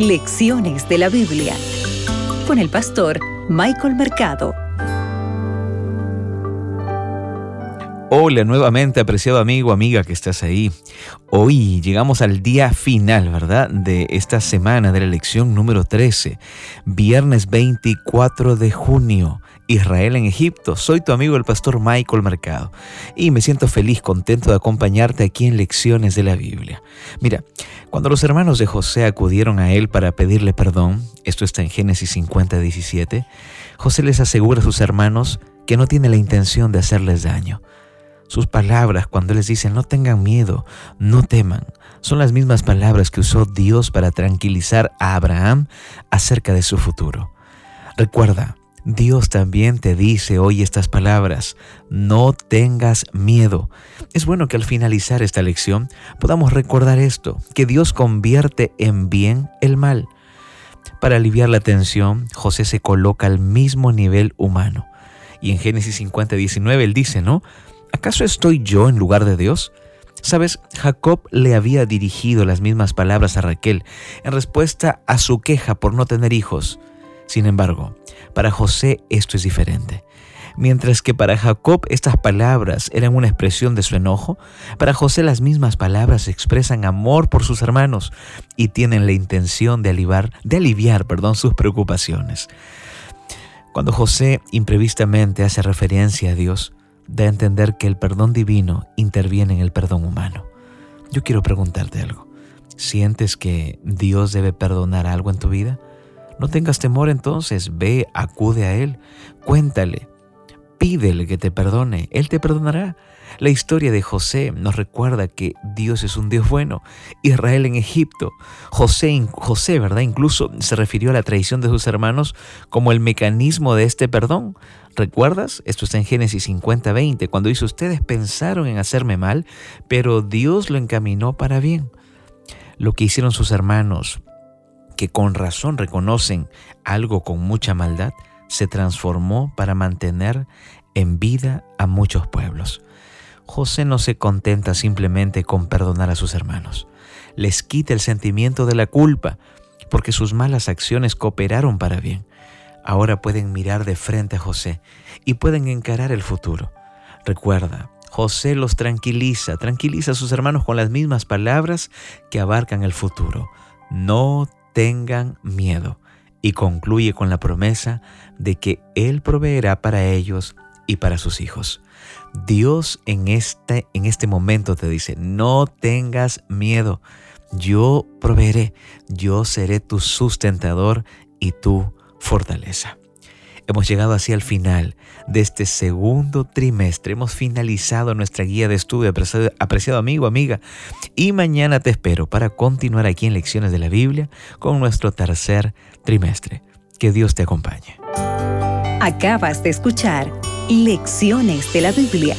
Lecciones de la Biblia con el pastor Michael Mercado. Hola nuevamente, apreciado amigo, amiga que estás ahí. Hoy llegamos al día final, ¿verdad? De esta semana de la lección número 13, viernes 24 de junio. Israel en Egipto. Soy tu amigo el pastor Michael Mercado y me siento feliz, contento de acompañarte aquí en lecciones de la Biblia. Mira, cuando los hermanos de José acudieron a él para pedirle perdón, esto está en Génesis 50, 17, José les asegura a sus hermanos que no tiene la intención de hacerles daño. Sus palabras cuando les dicen no tengan miedo, no teman, son las mismas palabras que usó Dios para tranquilizar a Abraham acerca de su futuro. Recuerda, Dios también te dice hoy estas palabras, no tengas miedo. Es bueno que al finalizar esta lección podamos recordar esto, que Dios convierte en bien el mal. Para aliviar la tensión, José se coloca al mismo nivel humano. Y en Génesis 50, 19 él dice, ¿no? ¿Acaso estoy yo en lugar de Dios? Sabes, Jacob le había dirigido las mismas palabras a Raquel en respuesta a su queja por no tener hijos. Sin embargo, para José esto es diferente. Mientras que para Jacob estas palabras eran una expresión de su enojo, para José las mismas palabras expresan amor por sus hermanos y tienen la intención de aliviar, de aliviar perdón, sus preocupaciones. Cuando José imprevistamente hace referencia a Dios, da a entender que el perdón divino interviene en el perdón humano. Yo quiero preguntarte algo. ¿Sientes que Dios debe perdonar algo en tu vida? No tengas temor entonces, ve, acude a Él, cuéntale, pídele que te perdone, Él te perdonará. La historia de José nos recuerda que Dios es un Dios bueno. Israel en Egipto, José, José, ¿verdad? Incluso se refirió a la traición de sus hermanos como el mecanismo de este perdón. ¿Recuerdas? Esto está en Génesis 50, 20, cuando dice, ustedes pensaron en hacerme mal, pero Dios lo encaminó para bien. Lo que hicieron sus hermanos que con razón reconocen algo con mucha maldad, se transformó para mantener en vida a muchos pueblos. José no se contenta simplemente con perdonar a sus hermanos. Les quita el sentimiento de la culpa, porque sus malas acciones cooperaron para bien. Ahora pueden mirar de frente a José y pueden encarar el futuro. Recuerda, José los tranquiliza, tranquiliza a sus hermanos con las mismas palabras que abarcan el futuro. No tengan miedo y concluye con la promesa de que Él proveerá para ellos y para sus hijos. Dios en este, en este momento te dice, no tengas miedo, yo proveeré, yo seré tu sustentador y tu fortaleza. Hemos llegado así al final de este segundo trimestre. Hemos finalizado nuestra guía de estudio, apreciado, amigo, amiga. Y mañana te espero para continuar aquí en Lecciones de la Biblia con nuestro tercer trimestre. Que Dios te acompañe. Acabas de escuchar Lecciones de la Biblia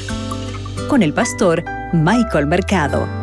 con el pastor Michael Mercado.